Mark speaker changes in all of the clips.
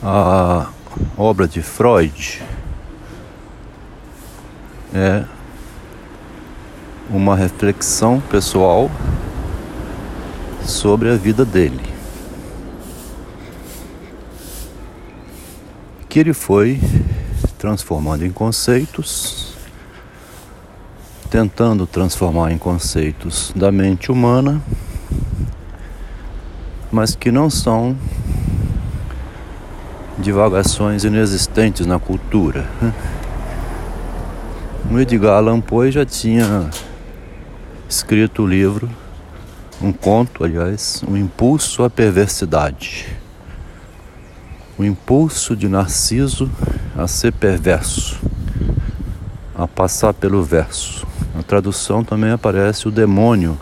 Speaker 1: A obra de Freud é uma reflexão pessoal sobre a vida dele. Que ele foi transformando em conceitos, tentando transformar em conceitos da mente humana, mas que não são divagações inexistentes na cultura. O Edgar Allan Poe já tinha escrito o livro, um conto, aliás, O Impulso à Perversidade. O impulso de Narciso a ser perverso, a passar pelo verso. Na tradução também aparece o demônio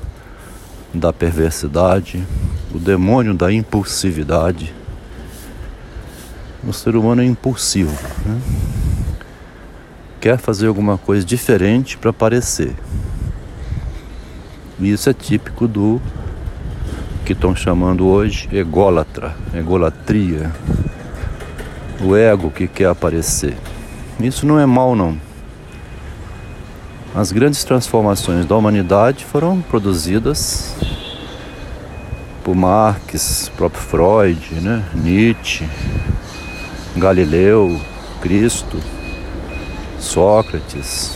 Speaker 1: da perversidade, o demônio da impulsividade o ser humano é impulsivo, né? quer fazer alguma coisa diferente para parecer. E isso é típico do que estão chamando hoje ególatra, egolatria, o ego que quer aparecer. Isso não é mal não. As grandes transformações da humanidade foram produzidas por Marx, próprio Freud, né? Nietzsche, Galileu, Cristo, Sócrates,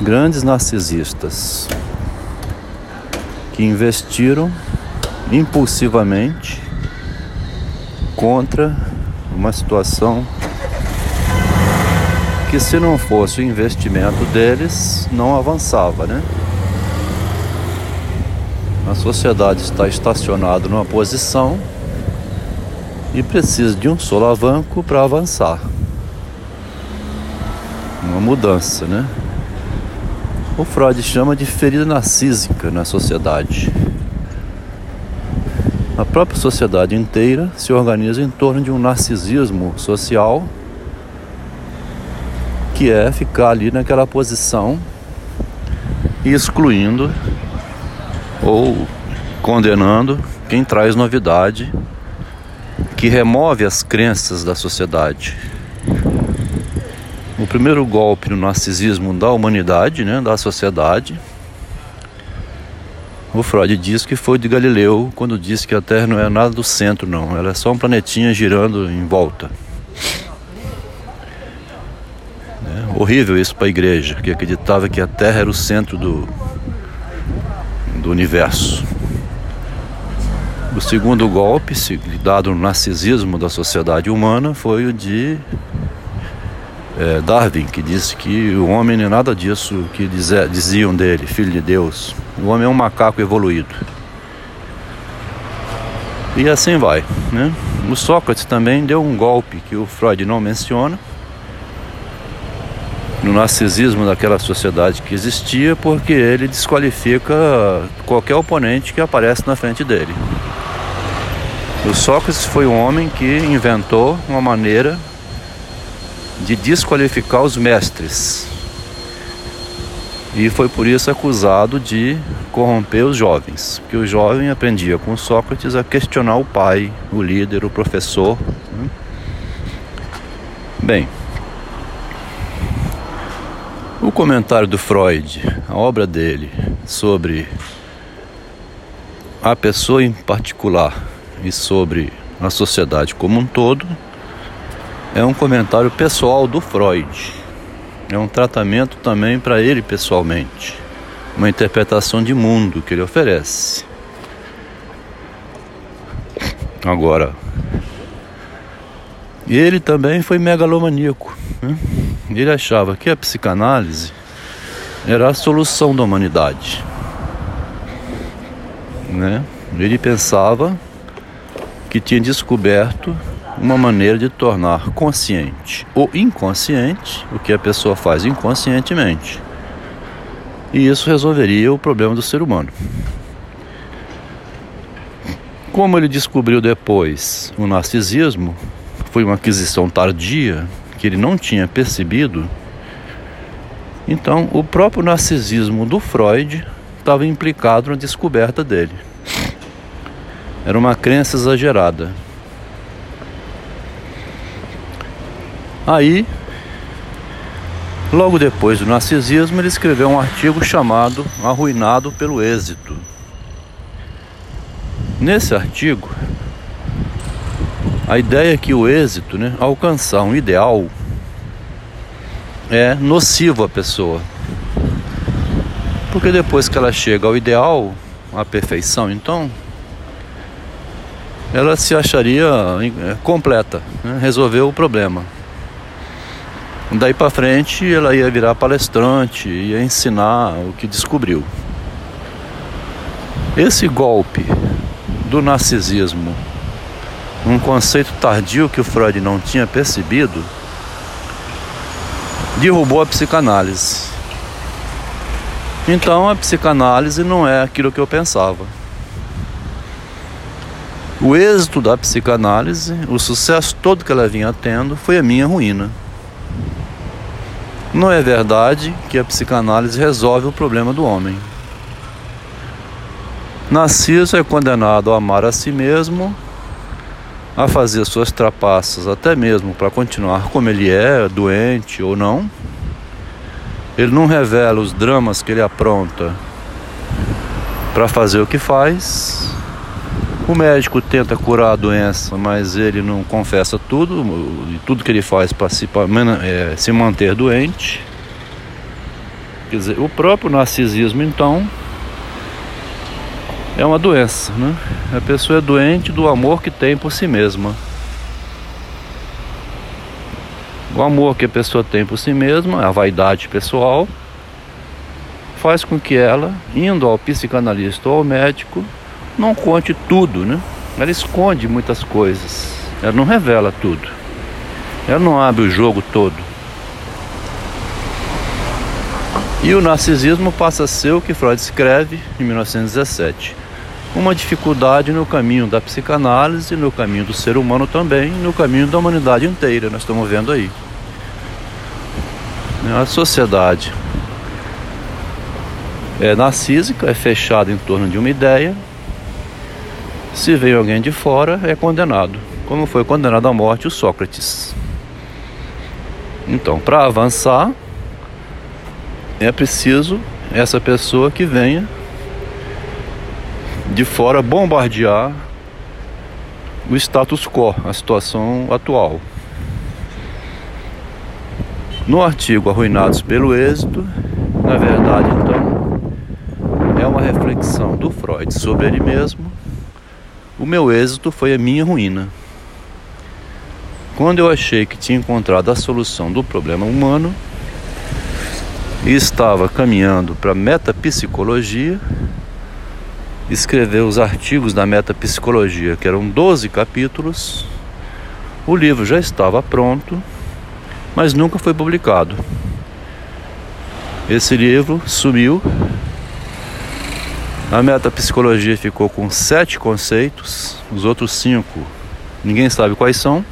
Speaker 1: grandes narcisistas que investiram impulsivamente contra uma situação que se não fosse o investimento deles não avançava, né? A sociedade está estacionada numa posição e precisa de um solavanco para avançar. Uma mudança, né? O Freud chama de ferida narcísica na sociedade. A própria sociedade inteira se organiza em torno de um narcisismo social que é ficar ali naquela posição excluindo ou condenando quem traz novidade que remove as crenças da sociedade. O primeiro golpe no narcisismo da humanidade, né, da sociedade, o Freud diz que foi de Galileu quando disse que a Terra não é nada do centro, não, ela é só um planetinha girando em volta. É horrível isso para a igreja, que acreditava que a Terra era o centro do, do universo. O segundo golpe, dado no narcisismo da sociedade humana, foi o de é, Darwin, que disse que o homem não é nada disso que diziam dele, filho de Deus. O homem é um macaco evoluído. E assim vai. Né? O Sócrates também deu um golpe que o Freud não menciona no narcisismo daquela sociedade que existia, porque ele desqualifica qualquer oponente que aparece na frente dele. O Sócrates foi um homem que inventou uma maneira de desqualificar os mestres. E foi por isso acusado de corromper os jovens, porque o jovem aprendia com Sócrates a questionar o pai, o líder, o professor. Né? Bem, o comentário do Freud, a obra dele sobre a pessoa em particular e sobre a sociedade como um todo é um comentário pessoal do Freud. É um tratamento também para ele pessoalmente, uma interpretação de mundo que ele oferece. Agora, ele também foi megalomaníaco. Né? Ele achava que a psicanálise era a solução da humanidade. Né? Ele pensava que tinha descoberto uma maneira de tornar consciente ou inconsciente o que a pessoa faz inconscientemente. E isso resolveria o problema do ser humano. Como ele descobriu depois o narcisismo, foi uma aquisição tardia que ele não tinha percebido. Então, o próprio narcisismo do Freud estava implicado na descoberta dele. Era uma crença exagerada. Aí, logo depois do narcisismo, ele escreveu um artigo chamado Arruinado pelo Êxito. Nesse artigo, a ideia é que o êxito, né, alcançar um ideal, é nocivo à pessoa. Porque depois que ela chega ao ideal, à perfeição, então, ela se acharia é, completa, né, resolveu o problema. Daí para frente ela ia virar palestrante, ia ensinar o que descobriu. Esse golpe do narcisismo, um conceito tardio que o Freud não tinha percebido, derrubou a psicanálise. Então a psicanálise não é aquilo que eu pensava. O êxito da psicanálise, o sucesso todo que ela vinha tendo, foi a minha ruína. Não é verdade que a psicanálise resolve o problema do homem. Narciso é condenado a amar a si mesmo, a fazer suas trapaças até mesmo para continuar como ele é, doente ou não. Ele não revela os dramas que ele apronta para fazer o que faz. O médico tenta curar a doença, mas ele não confessa tudo, tudo que ele faz para se, é, se manter doente. Quer dizer, o próprio narcisismo, então, é uma doença, né? A pessoa é doente do amor que tem por si mesma. O amor que a pessoa tem por si mesma, a vaidade pessoal, faz com que ela, indo ao psicanalista ou ao médico, não conte tudo, né? Ela esconde muitas coisas. Ela não revela tudo. Ela não abre o jogo todo. E o narcisismo passa a ser o que Freud escreve em 1917. Uma dificuldade no caminho da psicanálise, no caminho do ser humano também, no caminho da humanidade inteira, nós estamos vendo aí. A sociedade é narcísica, é fechada em torno de uma ideia, se vem alguém de fora, é condenado, como foi condenado à morte o Sócrates. Então, para avançar, é preciso essa pessoa que venha de fora bombardear o status quo, a situação atual. No artigo Arruinados pelo Êxito, na verdade, então, é uma reflexão do Freud sobre ele mesmo o meu êxito foi a minha ruína. Quando eu achei que tinha encontrado a solução do problema humano e estava caminhando para a metapsicologia, escrever os artigos da metapsicologia, que eram 12 capítulos, o livro já estava pronto, mas nunca foi publicado. Esse livro sumiu a metapsicologia ficou com sete conceitos, os outros cinco ninguém sabe quais são.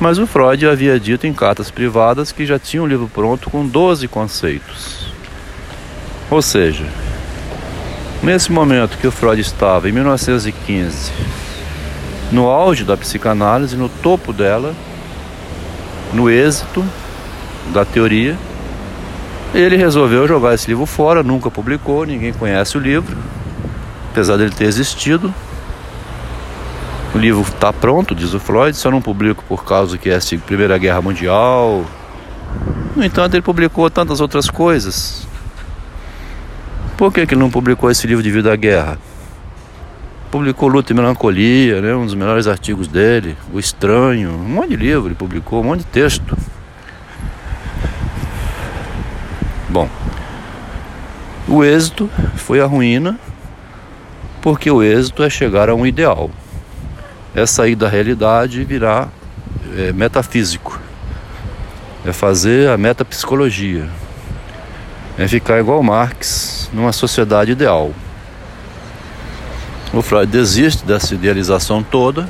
Speaker 1: Mas o Freud havia dito em cartas privadas que já tinha um livro pronto com 12 conceitos. Ou seja, nesse momento que o Freud estava, em 1915, no auge da psicanálise, no topo dela, no êxito da teoria, ele resolveu jogar esse livro fora, nunca publicou, ninguém conhece o livro, apesar dele ter existido. O livro está pronto, diz o Freud, só não publico por causa que é a Primeira Guerra Mundial. No entanto, ele publicou tantas outras coisas. Por que, que ele não publicou esse livro de Vida à Guerra? Publicou Luta e Melancolia, né, um dos melhores artigos dele, O Estranho, um monte de livro ele publicou, um monte de texto. O êxito foi a ruína, porque o êxito é chegar a um ideal, é sair da realidade e virar é, metafísico, é fazer a metapsicologia, é ficar igual Marx numa sociedade ideal. O Freud desiste dessa idealização toda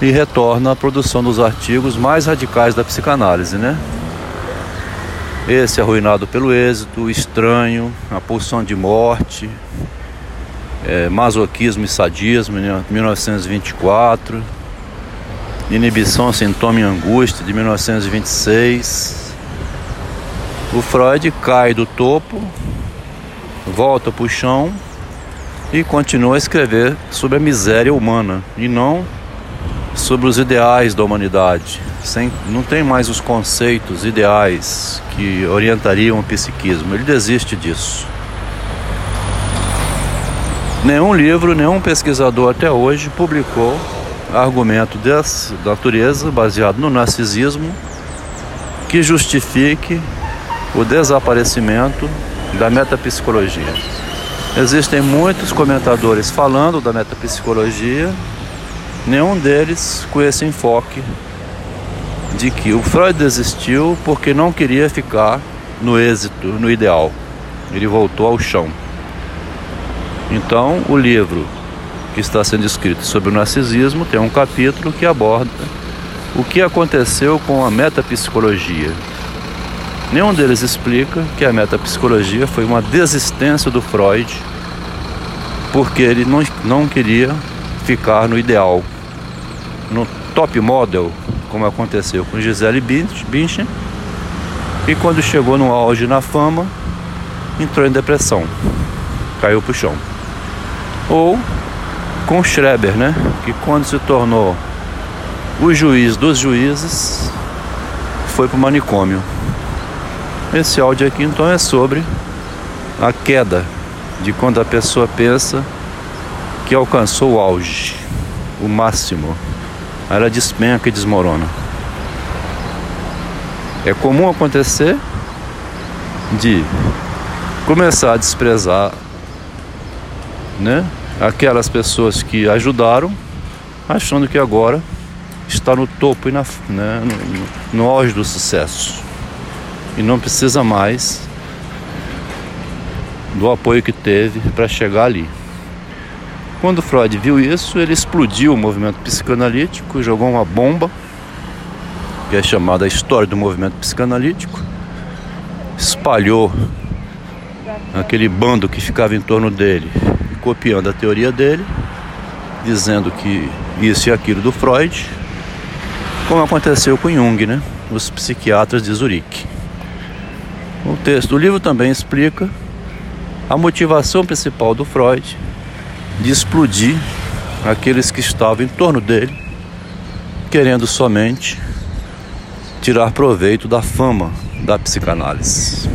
Speaker 1: e retorna à produção dos artigos mais radicais da psicanálise, né? Esse arruinado pelo êxito, estranho, a pulsão de morte, é, masoquismo e sadismo em 1924. Inibição, Sintoma e Angústia, de 1926. O Freud cai do topo, volta para o chão e continua a escrever sobre a miséria humana e não sobre os ideais da humanidade. Sem, não tem mais os conceitos ideais que orientariam o psiquismo. Ele desiste disso. Nenhum livro, nenhum pesquisador até hoje publicou argumento dessa natureza, baseado no narcisismo, que justifique o desaparecimento da metapsicologia. Existem muitos comentadores falando da metapsicologia, nenhum deles com esse enfoque de que o Freud desistiu porque não queria ficar no êxito, no ideal. Ele voltou ao chão. Então, o livro que está sendo escrito sobre o narcisismo tem um capítulo que aborda o que aconteceu com a metapsicologia. Nenhum deles explica que a metapsicologia foi uma desistência do Freud porque ele não, não queria ficar no ideal, no top model, como aconteceu com Gisele Bündchen, e quando chegou no auge na fama, entrou em depressão, caiu para o chão. Ou com Schreber, né? Que quando se tornou o juiz dos juízes, foi para o manicômio. Esse áudio aqui então é sobre a queda de quando a pessoa pensa que alcançou o auge, o máximo. Ela despenca e desmorona. É comum acontecer de começar a desprezar, né? aquelas pessoas que ajudaram, achando que agora está no topo e na, né, no, no auge do sucesso. E não precisa mais do apoio que teve para chegar ali. Quando Freud viu isso, ele explodiu o movimento psicanalítico, jogou uma bomba, que é chamada história do movimento psicanalítico, espalhou aquele bando que ficava em torno dele copiando a teoria dele, dizendo que isso e aquilo do Freud, como aconteceu com Jung, né? Os psiquiatras de Zurique. O texto do livro também explica a motivação principal do Freud de explodir aqueles que estavam em torno dele, querendo somente tirar proveito da fama da psicanálise.